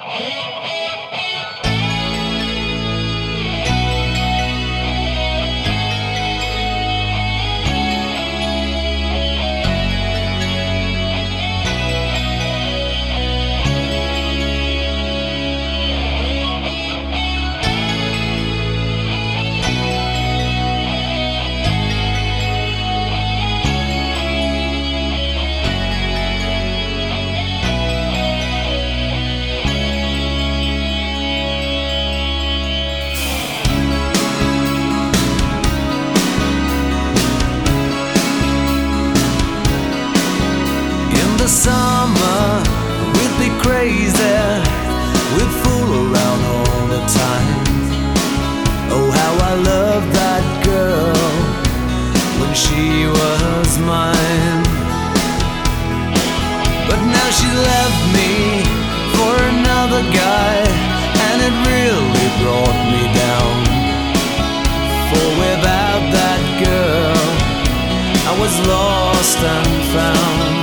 Oh. Crazy. We'd fool around all the time. Oh, how I loved that girl when she was mine. But now she left me for another guy, and it really brought me down. For without that girl, I was lost and found.